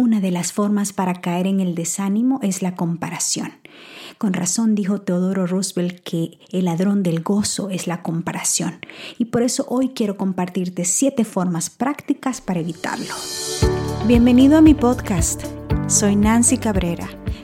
Una de las formas para caer en el desánimo es la comparación. Con razón dijo Teodoro Roosevelt que el ladrón del gozo es la comparación. Y por eso hoy quiero compartirte siete formas prácticas para evitarlo. Bienvenido a mi podcast. Soy Nancy Cabrera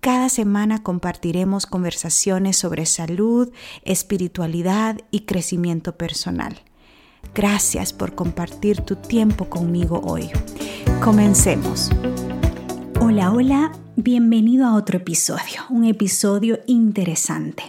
Cada semana compartiremos conversaciones sobre salud, espiritualidad y crecimiento personal. Gracias por compartir tu tiempo conmigo hoy. Comencemos. Hola, hola, bienvenido a otro episodio, un episodio interesante.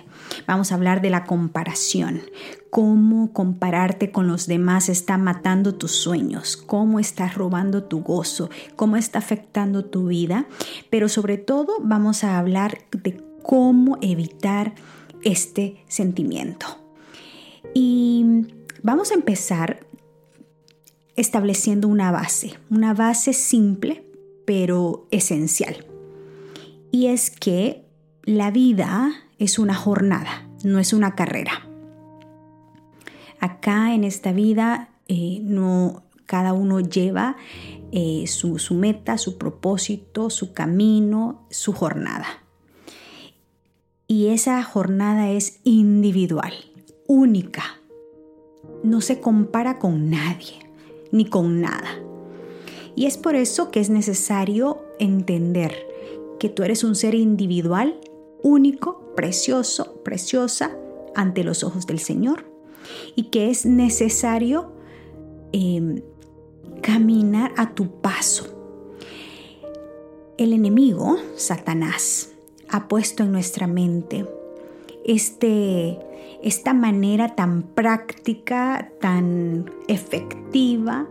Vamos a hablar de la comparación, cómo compararte con los demás está matando tus sueños, cómo está robando tu gozo, cómo está afectando tu vida, pero sobre todo vamos a hablar de cómo evitar este sentimiento. Y vamos a empezar estableciendo una base, una base simple pero esencial. Y es que la vida es una jornada, no es una carrera. Acá en esta vida eh, no, cada uno lleva eh, su, su meta, su propósito, su camino, su jornada. Y esa jornada es individual, única. No se compara con nadie, ni con nada. Y es por eso que es necesario entender que tú eres un ser individual, único, precioso, preciosa ante los ojos del Señor y que es necesario em, caminar a tu paso. El enemigo, Satanás, ha puesto en nuestra mente este, esta manera tan práctica, tan efectiva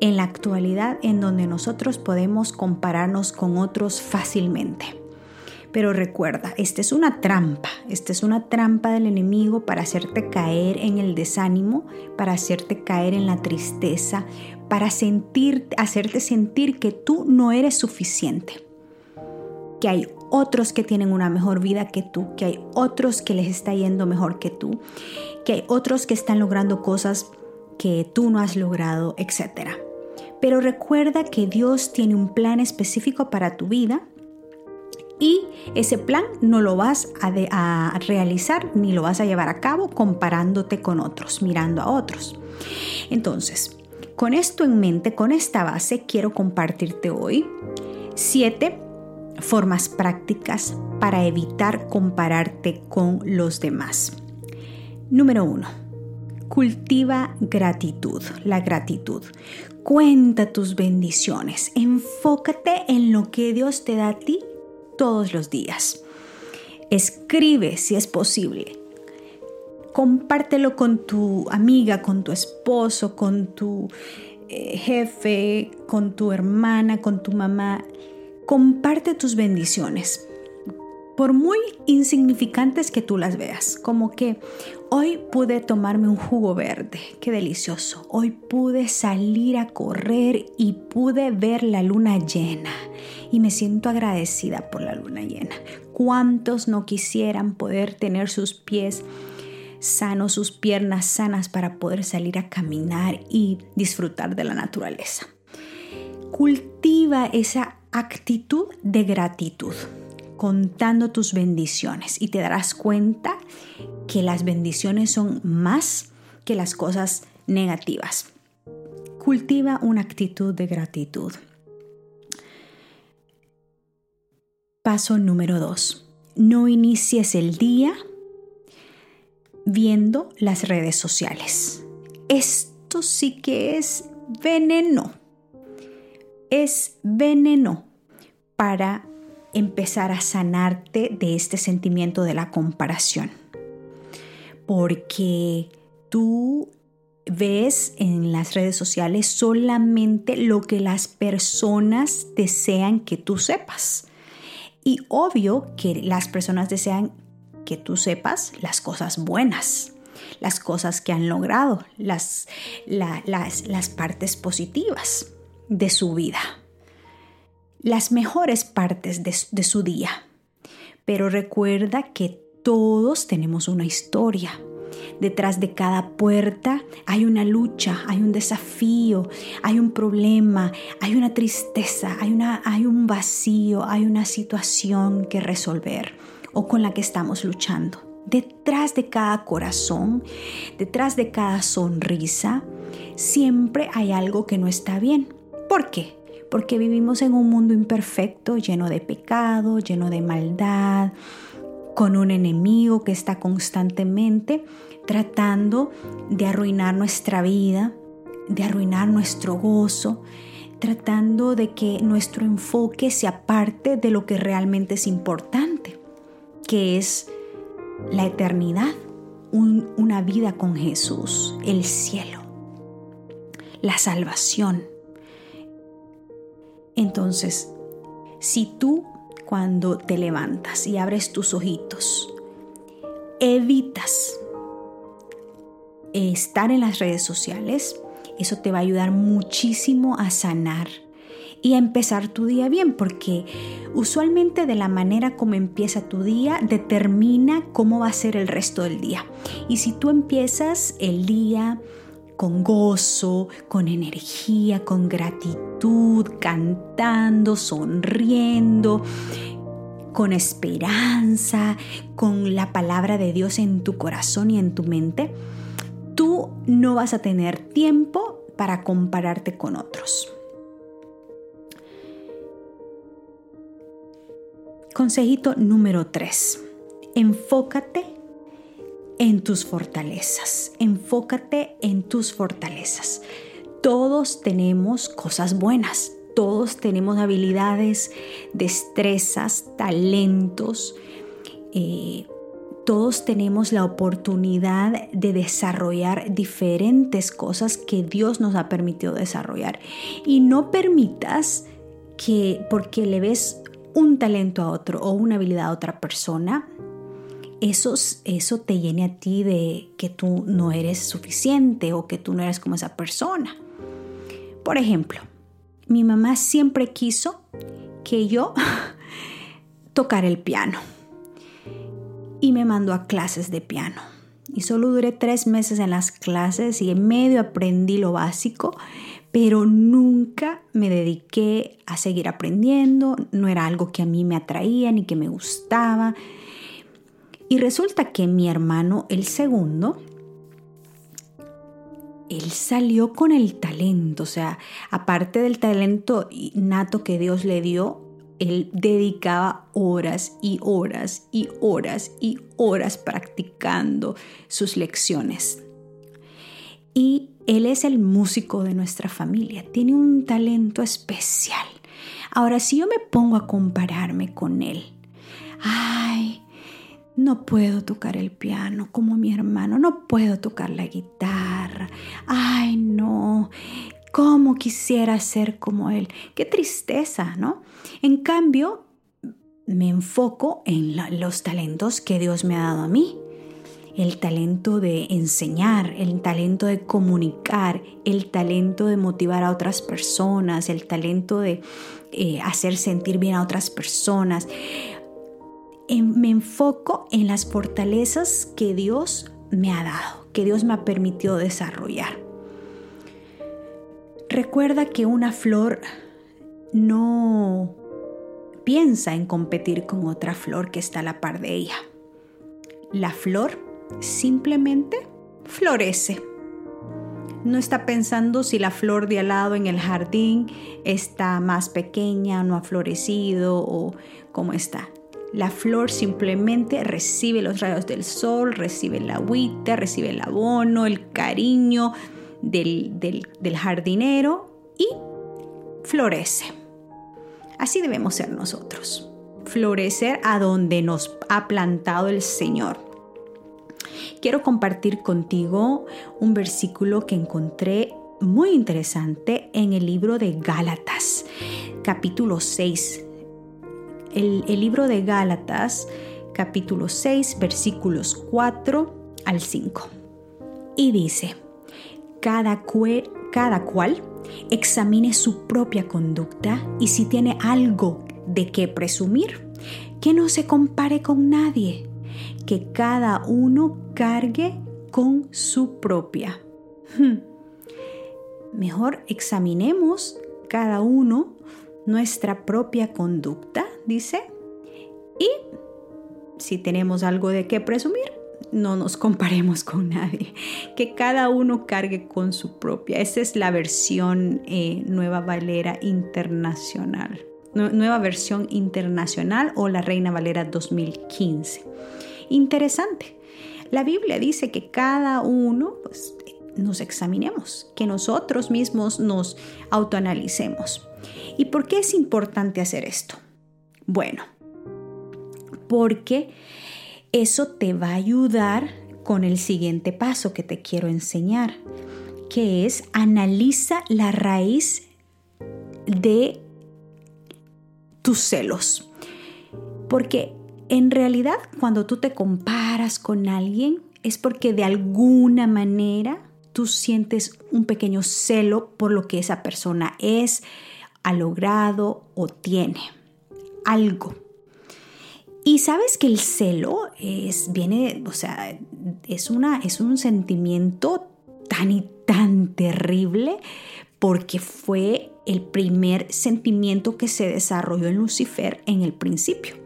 en la actualidad en donde nosotros podemos compararnos con otros fácilmente. Pero recuerda, esta es una trampa, esta es una trampa del enemigo para hacerte caer en el desánimo, para hacerte caer en la tristeza, para sentir, hacerte sentir que tú no eres suficiente, que hay otros que tienen una mejor vida que tú, que hay otros que les está yendo mejor que tú, que hay otros que están logrando cosas que tú no has logrado, etc. Pero recuerda que Dios tiene un plan específico para tu vida y ese plan no lo vas a, realizar ni lo vas a llevar a cabo comparándote con otros, mirando a otros. Entonces, con esto en mente, con esta base, quiero compartirte hoy siete formas prácticas para evitar compararte con los demás. Número uno, cultiva gratitud, la gratitud. Cuenta tus bendiciones, enfócate en lo que Dios te da a ti todos los días. Escribe si es posible. Compártelo con tu amiga, con tu esposo, con tu eh, jefe, con tu hermana, con tu mamá. Comparte tus bendiciones por muy insignificantes que tú las veas, como que hoy pude tomarme un jugo verde, qué delicioso, hoy pude salir a correr y pude ver la luna llena y me siento agradecida por la luna llena. ¿Cuántos no quisieran poder tener sus pies sanos, sus piernas sanas para poder salir a caminar y disfrutar de la naturaleza? Cultiva esa actitud de gratitud contando tus bendiciones y te darás cuenta que las bendiciones son más que las cosas negativas. Cultiva una actitud de gratitud. Paso número dos. No inicies el día viendo las redes sociales. Esto sí que es veneno. Es veneno para empezar a sanarte de este sentimiento de la comparación. Porque tú ves en las redes sociales solamente lo que las personas desean que tú sepas. Y obvio que las personas desean que tú sepas las cosas buenas, las cosas que han logrado, las, las, partes positivas de su vida, las mejores partes de, su día. Pero recuerda que todos tenemos una historia Detrás de cada puerta hay una lucha, hay un desafío, hay un problema, hay una tristeza, hay, hay un vacío, hay una situación que resolver o con la que estamos luchando. Detrás de cada corazón, detrás de cada sonrisa, siempre hay algo que no está bien. ¿Por qué? Porque vivimos en un mundo imperfecto, lleno de pecado, lleno de maldad, con un enemigo que está constantemente tratando de arruinar nuestra vida, de arruinar nuestro gozo, tratando de que nuestro enfoque se aparte de lo que realmente es importante, que es la eternidad, una vida con Jesús, el cielo, la salvación. Entonces, si tú cuando te levantas y abres tus ojitos, evitas estar en las redes sociales, eso te va a ayudar muchísimo a sanar y a empezar tu día bien, porque usualmente de la manera como empieza tu día determina cómo va a ser el resto del día. Y si tú empiezas el día con gozo, con energía, con gratitud, cantando, sonriendo, con esperanza, con la palabra de Dios en tu corazón y en tu mente, tú no vas a tener tiempo para compararte con otros. Consejito número 3. Enfócate en tus fortalezas. Enfócate en tus fortalezas. Todos tenemos cosas buenas. Todos tenemos habilidades, destrezas, talentos, eh, todos tenemos la oportunidad de desarrollar diferentes cosas que Dios nos ha permitido desarrollar. Y no permitas que porque le ves un talento a otro o una habilidad a otra persona, eso, eso te llene a ti de que tú no eres suficiente o que tú no eres como esa persona. Por ejemplo, mi mamá siempre quiso que yo tocara el piano y me mandó a clases de piano. Y solo duré tres meses en las clases y en medio aprendí lo básico, pero nunca me dediqué a seguir aprendiendo, no era algo que a mí me atraía ni que me gustaba. Y resulta que mi hermano, el segundo, él salió con el talento, o sea, aparte del talento nato que Dios le dio, él dedicaba horas y horas y horas y horas practicando sus lecciones. Y él es el músico de nuestra familia, tiene un talento especial. Ahora, si yo me pongo a compararme con él, ay, no puedo tocar el piano como mi hermano, no puedo tocar la guitarra, ay, no, ¿Cómo quisiera ser como Él? Qué tristeza, ¿no? En cambio, me enfoco en los talentos que Dios me ha dado a mí. El talento de enseñar, el talento de comunicar, el talento de motivar a otras personas, el talento de eh, hacer sentir bien a otras personas. Me enfoco en las fortalezas que Dios me ha dado, que Dios me ha permitido desarrollar. Recuerda que una flor no piensa en competir con otra flor que está a la par de ella. La flor simplemente florece. No está pensando si la flor de al lado en el jardín está más pequeña, no ha florecido o cómo está. La flor simplemente recibe los rayos del sol, recibe el agüita, recibe el abono, el cariño del, jardinero y florece. Así debemos ser nosotros. Florecer a donde nos ha plantado el Señor. Quiero compartir contigo un versículo que encontré muy interesante en el libro de Gálatas, capítulo 6. El, libro de Gálatas capítulo 6, versículos 4 al 5. Y dice, cada, cada cual examine su propia conducta y si tiene algo de qué presumir, que no se compare con nadie, que cada uno cargue con su propia. Hmm. Mejor examinemos cada uno nuestra propia conducta, dice, y si tenemos algo de qué presumir, no nos comparemos con nadie, que cada uno cargue con su propia. Esa es la versión eh, Nueva Valera Internacional, nueva versión internacional o la Reina Valera 2015. Interesante. La Biblia dice que cada uno pues, nos examinemos, que nosotros mismos nos autoanalicemos. ¿Y por qué es importante hacer esto? Bueno, porque eso te va a ayudar con el siguiente paso que te quiero enseñar, que es analiza la raíz de tus celos. Porque en realidad cuando tú te comparas con alguien es porque de alguna manera tú sientes un pequeño celo por lo que esa persona es, ha logrado o tiene. Algo. Y sabes que el celo es, viene, o sea, es, una, es un sentimiento tan y tan terrible porque fue el primer sentimiento que se desarrolló en Lucifer en el principio.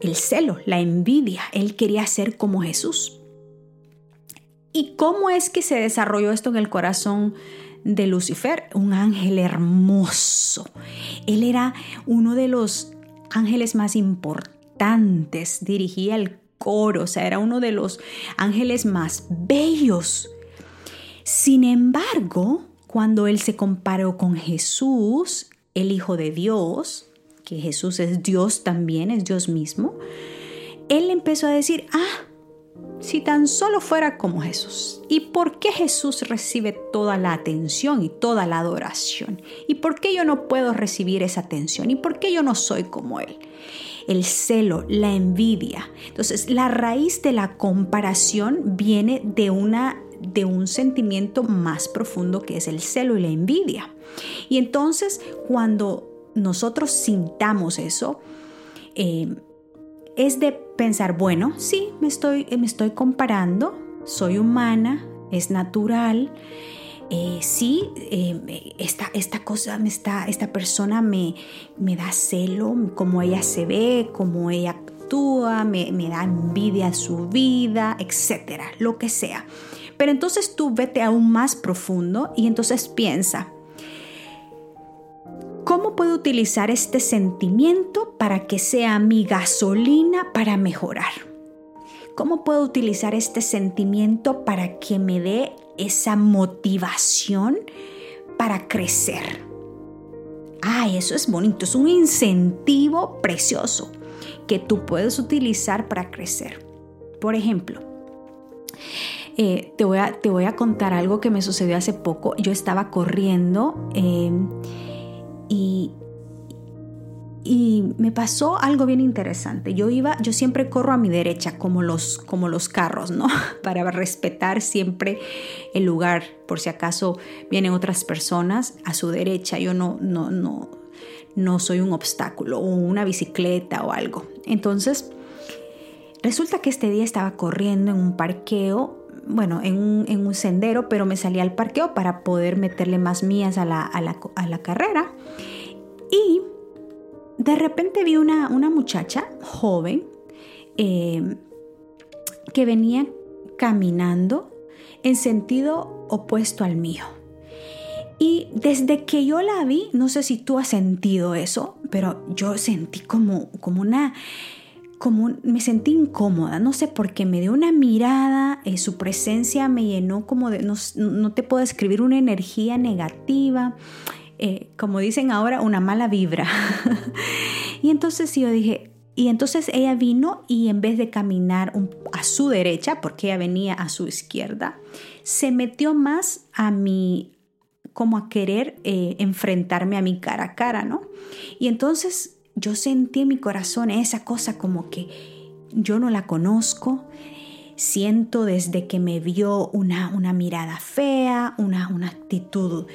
El celo, la envidia, él quería ser como Jesús. ¿Y cómo es que se desarrolló esto en el corazón de Lucifer? Un ángel hermoso. Él era uno de los ángeles más importantes dirigía el coro, o sea, era uno de los ángeles más bellos. Sin embargo, cuando él se comparó con Jesús, el Hijo de Dios, que Jesús es Dios también, es Dios mismo, él empezó a decir, ah, si tan solo fuera como Jesús. ¿Y por qué Jesús recibe toda la atención y toda la adoración? ¿Y por qué yo no puedo recibir esa atención? ¿Y por qué yo no soy como Él? el celo, la envidia. Entonces, la raíz de la comparación viene de una de un sentimiento más profundo que es el celo y la envidia. Y entonces, cuando nosotros sintamos eso, eh, es de pensar, bueno, sí, me estoy, me estoy comparando, soy humana, es natural, eh, sí, eh, esta, cosa, me está, esta persona me, me da celo, como ella se ve, como ella actúa, me, me da envidia su vida, etcétera, lo que sea. Pero entonces tú vete aún más profundo y entonces piensa, ¿Cómo puedo utilizar este sentimiento para que sea mi gasolina para mejorar? ¿Cómo puedo utilizar este sentimiento para que me dé esa motivación para crecer. Ah, eso es bonito, es un incentivo precioso que tú puedes utilizar para crecer. Por ejemplo, eh, te, voy a, te, voy a, contar algo que me sucedió hace poco. Yo estaba corriendo eh, y, y me pasó algo bien interesante. Yo iba, yo siempre corro a mi derecha como los, como los carros, ¿no? Para respetar siempre el lugar, por si acaso vienen otras personas a su derecha. Yo no, no, no, no soy un obstáculo o una bicicleta o algo. Entonces, resulta que este día estaba corriendo en un parqueo bueno, en un, sendero, pero me salí al parqueo para poder meterle más mías a la, a la, a la carrera. Y de repente vi una, muchacha joven eh, que venía caminando en sentido opuesto al mío. Y desde que yo la vi, no sé si tú has sentido eso, pero yo sentí como, como una, como me sentí incómoda, no sé por qué me dio una mirada, eh, su presencia me llenó como de, no, no, te puedo describir una energía negativa, eh, como dicen ahora, una mala vibra. y entonces yo dije, y entonces ella vino y en vez de caminar a su derecha, porque ella venía a su izquierda, se metió más a mi, como a querer eh, enfrentarme a mi cara a cara, ¿no? Y entonces yo sentí en mi corazón esa cosa como que, yo no la conozco, siento desde que me vio una, una mirada fea, una, una actitud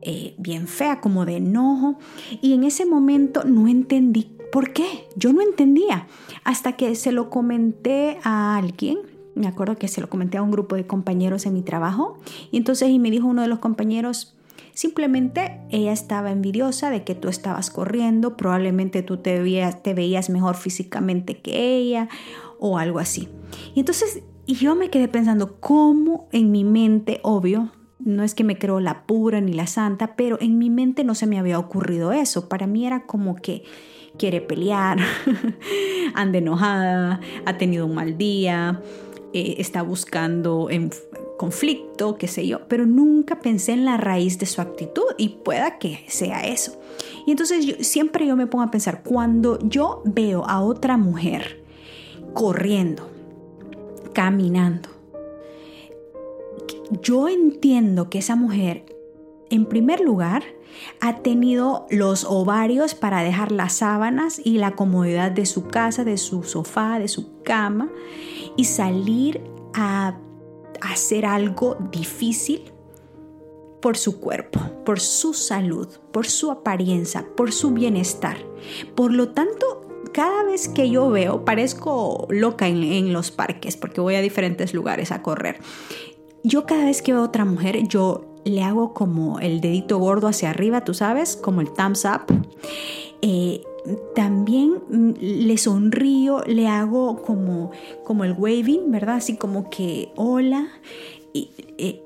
eh, bien fea, como de enojo, y en ese momento no entendí por qué, yo no entendía, hasta que se lo comenté a alguien. Me acuerdo que se lo comenté a un grupo de compañeros en mi trabajo. Y entonces y me dijo uno de los compañeros, simplemente ella estaba envidiosa de que tú estabas corriendo, probablemente tú te veías, te veías mejor físicamente que ella o algo así. Y entonces yo me quedé pensando cómo en mi mente, obvio, no es que me creo la pura ni la santa, pero en mi mente no se me había ocurrido eso. Para mí era como que quiere pelear, anda enojada, ha tenido un mal día, eh, está buscando conflicto, qué sé yo, pero nunca pensé en la raíz de su actitud y pueda que sea eso. Y entonces yo, siempre yo me pongo a pensar, cuando yo veo a otra mujer corriendo, caminando, yo entiendo que esa mujer, en primer lugar, ha tenido los ovarios para dejar las sábanas y la comodidad de su casa, de su sofá, de su cama y salir a hacer algo difícil por su cuerpo, por su salud, por su apariencia, por su bienestar. Por lo tanto, cada vez que yo veo, parezco loca en, los parques porque voy a diferentes lugares a correr. Yo cada vez que veo a otra mujer, yo le hago como el dedito gordo hacia arriba, tú sabes, como el thumbs up. Eh, también mm, le sonrío, le hago como, como el waving, ¿verdad? Así como que hola. Y, eh,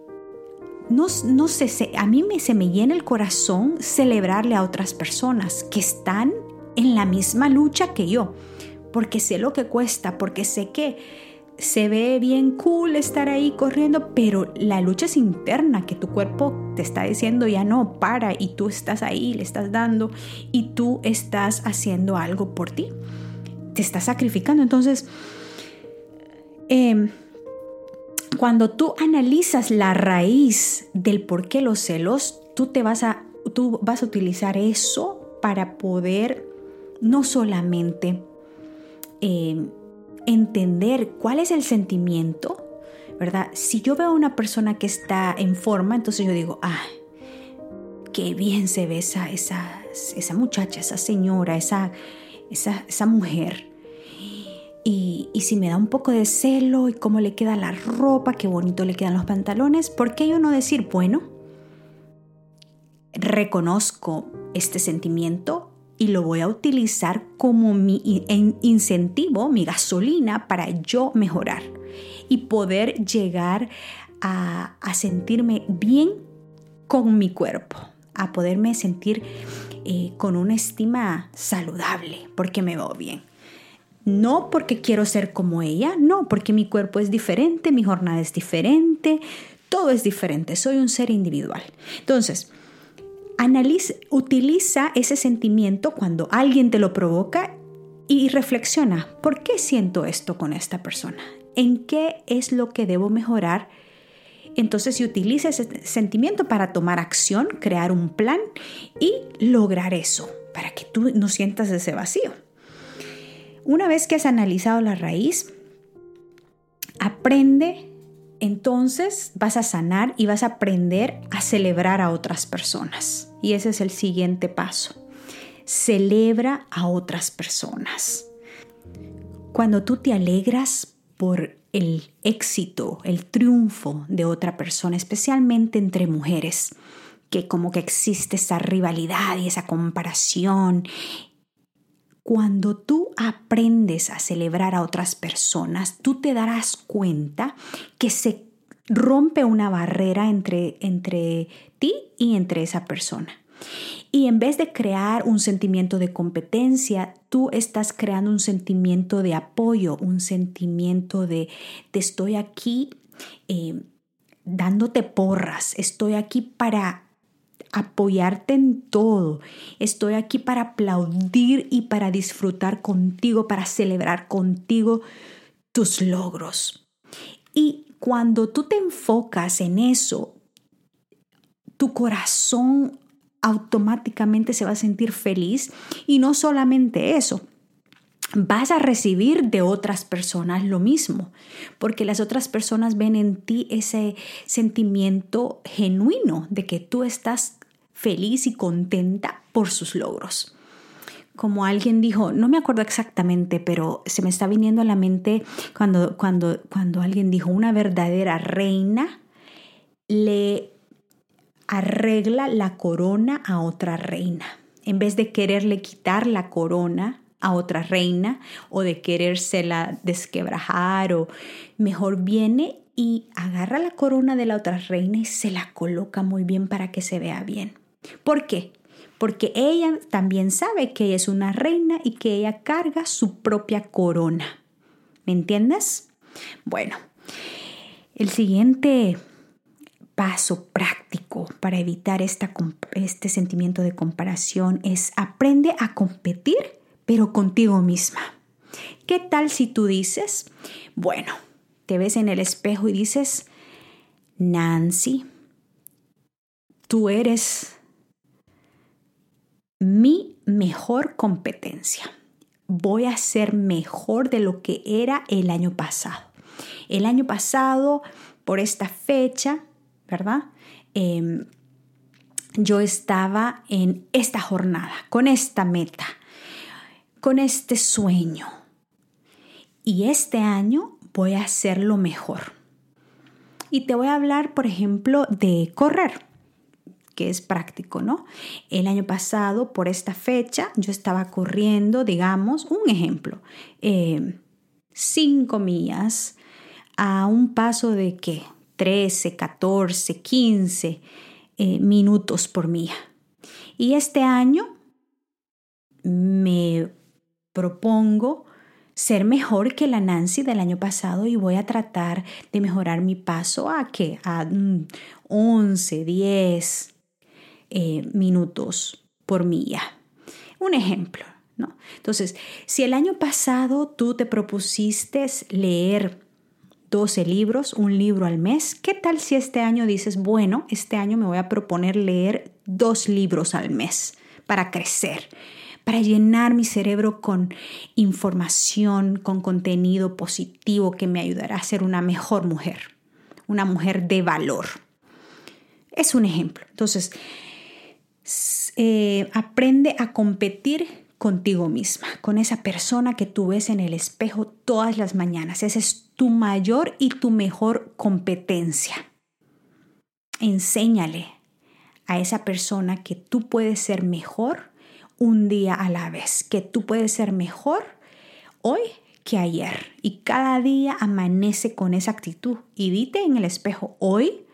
no, no sé, a mí me, se me llena el corazón celebrarle a otras personas que están en la misma lucha que yo, porque sé lo que cuesta, porque sé que se ve bien cool estar ahí corriendo, pero la lucha es interna, que tu cuerpo te está diciendo ya no, para, y tú estás ahí, le estás dando, y tú estás haciendo algo por ti, te estás sacrificando. Entonces, em, cuando tú analizas la raíz del por qué los celos, tú te vas a, tú vas a utilizar eso para poder no solamente em, entender cuál es el sentimiento, ¿verdad? Si yo veo a una persona que está en forma, entonces yo digo, ah, qué bien se ve esa, esa, esa muchacha, esa señora, esa, esa, esa mujer. Y, y, si me da un poco de celo y cómo le queda la ropa, qué bonito le quedan los pantalones, ¿por qué yo no decir, bueno, reconozco este sentimiento, y lo voy a utilizar como mi incentivo, mi gasolina para yo mejorar y poder llegar a, sentirme bien con mi cuerpo, a poderme sentir eh, con una estima saludable porque me veo bien. No porque quiero ser como ella, no, porque mi cuerpo es diferente, mi jornada es diferente, todo es diferente, soy un ser individual. Entonces, Analiza, utiliza ese sentimiento cuando alguien te lo provoca y reflexiona, ¿por qué siento esto con esta persona? ¿En qué es lo que debo mejorar? Entonces, si utiliza ese sentimiento para tomar acción, crear un plan y lograr eso, para que tú no sientas ese vacío. Una vez que has analizado la raíz, aprende entonces vas a sanar y vas a aprender a celebrar a otras personas. Y ese es el siguiente paso. Celebra a otras personas. Cuando tú te alegras por el éxito, el triunfo de otra persona, especialmente entre mujeres, que como que existe esa rivalidad y esa comparación cuando tú aprendes a celebrar a otras personas, tú te darás cuenta que se rompe una barrera entre, entre ti y entre esa persona. Y en vez de crear un sentimiento de competencia, tú estás creando un sentimiento de apoyo, un sentimiento de te estoy aquí eh, dándote porras, estoy aquí para apoyarte en todo. Estoy aquí para aplaudir y para disfrutar contigo, para celebrar contigo tus logros. Y cuando tú te enfocas en eso, tu corazón automáticamente se va a sentir feliz y no solamente eso. vas a recibir de otras personas lo mismo, porque las otras personas ven en ti ese sentimiento genuino de que tú estás feliz y contenta por sus logros. Como alguien dijo, no me acuerdo exactamente, pero se me está viniendo a la mente cuando, cuando, cuando alguien dijo, una verdadera reina le arregla la corona a otra reina. En vez de quererle quitar la corona a otra reina o de querérsela desquebrajar o mejor viene y agarra la corona de la otra reina y se la coloca muy bien para que se vea bien. ¿Por qué? Porque ella también sabe que ella es una reina y que ella carga su propia corona. ¿Me entiendes? Bueno, el siguiente paso práctico para evitar este sentimiento de comparación es aprende a competir pero contigo misma. ¿Qué tal si tú dices, bueno, te ves en el espejo y dices, Nancy, tú eres mi mejor competencia. Voy a ser mejor de lo que era el año pasado. El año pasado, por esta fecha, ¿verdad? Em, yo estaba en esta jornada, con esta meta con este sueño. Y este año voy a hacerlo mejor. Y te voy a hablar, por ejemplo, de correr, que es práctico, ¿no? El año pasado, por esta fecha, yo estaba corriendo, digamos, un ejemplo, eh, cinco millas a un paso de qué? 13, 14, 15 minutos por milla. Y este año me propongo ser mejor que la Nancy del año pasado y voy a tratar de mejorar mi paso a que a 11, mm, 10 eh, minutos por milla. Un ejemplo, ¿no? Entonces, si el año pasado tú te propusiste leer 12 libros, un libro al mes, ¿qué tal si este año dices, bueno, este año me voy a proponer leer dos libros al mes para crecer? para llenar mi cerebro con información, con contenido positivo que me ayudará a ser una mejor mujer, una mujer de valor. Es un ejemplo. Entonces, eh, aprende a competir contigo misma, con esa persona que tú ves en el espejo todas las mañanas. Esa es tu mayor y tu mejor competencia. Enséñale a esa persona que tú puedes ser mejor un día a la vez, que tú puedes ser mejor hoy que ayer. Y cada día amanece con esa actitud. Y dite en el espejo, hoy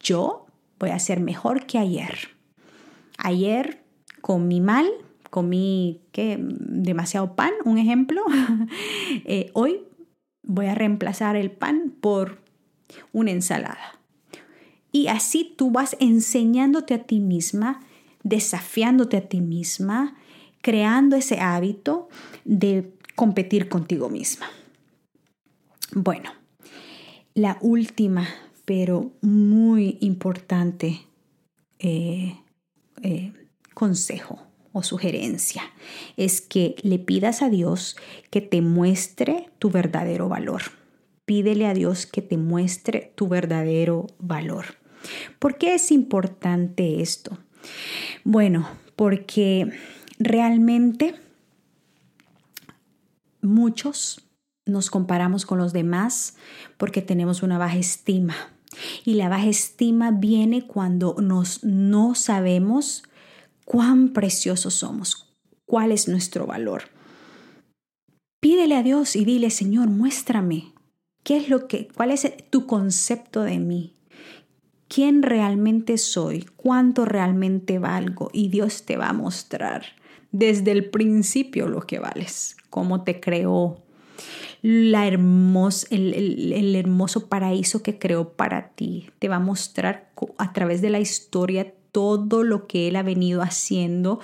yo voy a ser mejor que ayer. Ayer comí mal, comí ¿qué? demasiado pan, un ejemplo. Eh, hoy voy a reemplazar el pan por una ensalada. Y así tú vas enseñándote a ti misma desafiándote a ti misma, creando ese hábito de competir contigo misma. Bueno, la última, pero muy importante eh, eh, consejo o sugerencia es que le pidas a Dios que te muestre tu verdadero valor. Pídele a Dios que te muestre tu verdadero valor. ¿Por qué es importante esto? Bueno, porque realmente muchos nos comparamos con los demás porque tenemos una baja estima. Y la baja estima viene cuando nos, no sabemos cuán preciosos somos, cuál es nuestro valor. Pídele a Dios y dile, Señor, muéstrame qué es lo que, cuál es tu concepto de mí. Quién realmente soy, cuánto realmente valgo y Dios te va a mostrar desde el principio lo que vales, cómo te creó, la hermos, el, el, hermoso paraíso que creó para ti. Te va a mostrar a través de la historia todo lo que Él ha venido haciendo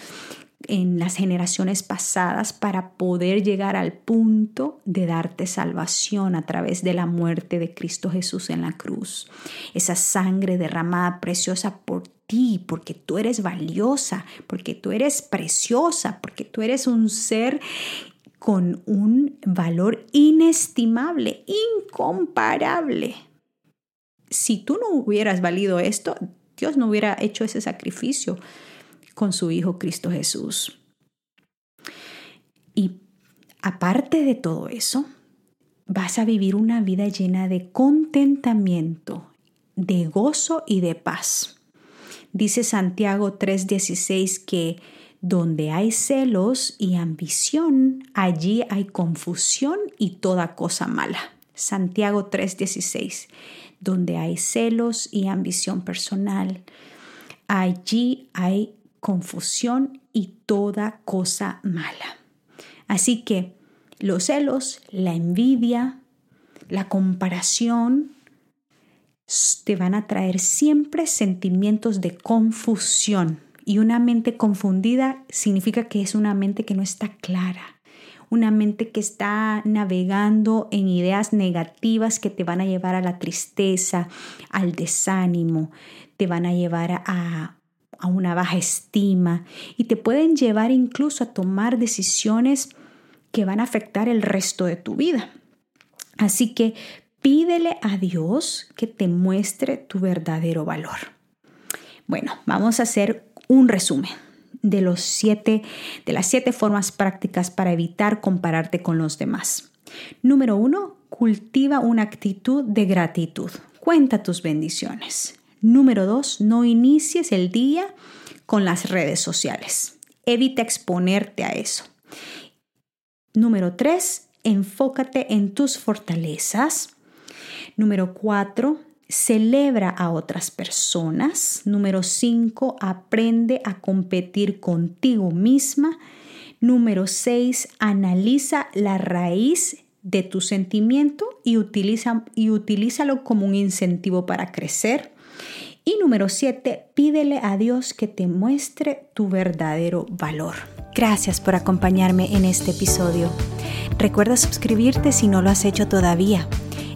en las generaciones pasadas para poder llegar al punto de darte salvación a través de la muerte de Cristo Jesús en la cruz. Esa sangre derramada preciosa por ti, porque tú eres valiosa, porque tú eres preciosa, porque tú eres un ser con un valor inestimable, incomparable. Si tú no hubieras valido esto, Dios no hubiera hecho ese sacrificio con su Hijo Cristo Jesús. Y aparte de todo eso, vas a vivir una vida llena de contentamiento, de gozo y de paz. Dice Santiago 3:16 que donde hay celos y ambición, allí hay confusión y toda cosa mala. Santiago 3:16. Donde hay celos y ambición personal, allí hay confusión y toda cosa mala. Así que los celos, la envidia, la comparación, te van a traer siempre sentimientos de confusión. Y una mente confundida significa que es una mente que no está clara, una mente que está navegando en ideas negativas que te van a llevar a la tristeza, al desánimo, te van a llevar a, a una baja estima y te pueden llevar incluso a tomar decisiones que van a afectar el resto de tu vida. Así que pídele a Dios que te muestre tu verdadero valor. Bueno, vamos a hacer un resumen de, los siete, de las siete formas prácticas para evitar compararte con los demás. Número uno, cultiva una actitud de gratitud. Cuenta tus bendiciones. Número dos, no inicies el día con las redes sociales. Evita exponerte a eso. Número tres, enfócate en tus fortalezas. Número cuatro, celebra a otras personas. Número 5, aprende a competir contigo misma. Número 6, analiza la raíz de tu sentimiento y, utiliza, y utilízalo como un incentivo para crecer. Y número 7, pídele a Dios que te muestre tu verdadero valor. Gracias por acompañarme en este episodio. Recuerda suscribirte si no lo has hecho todavía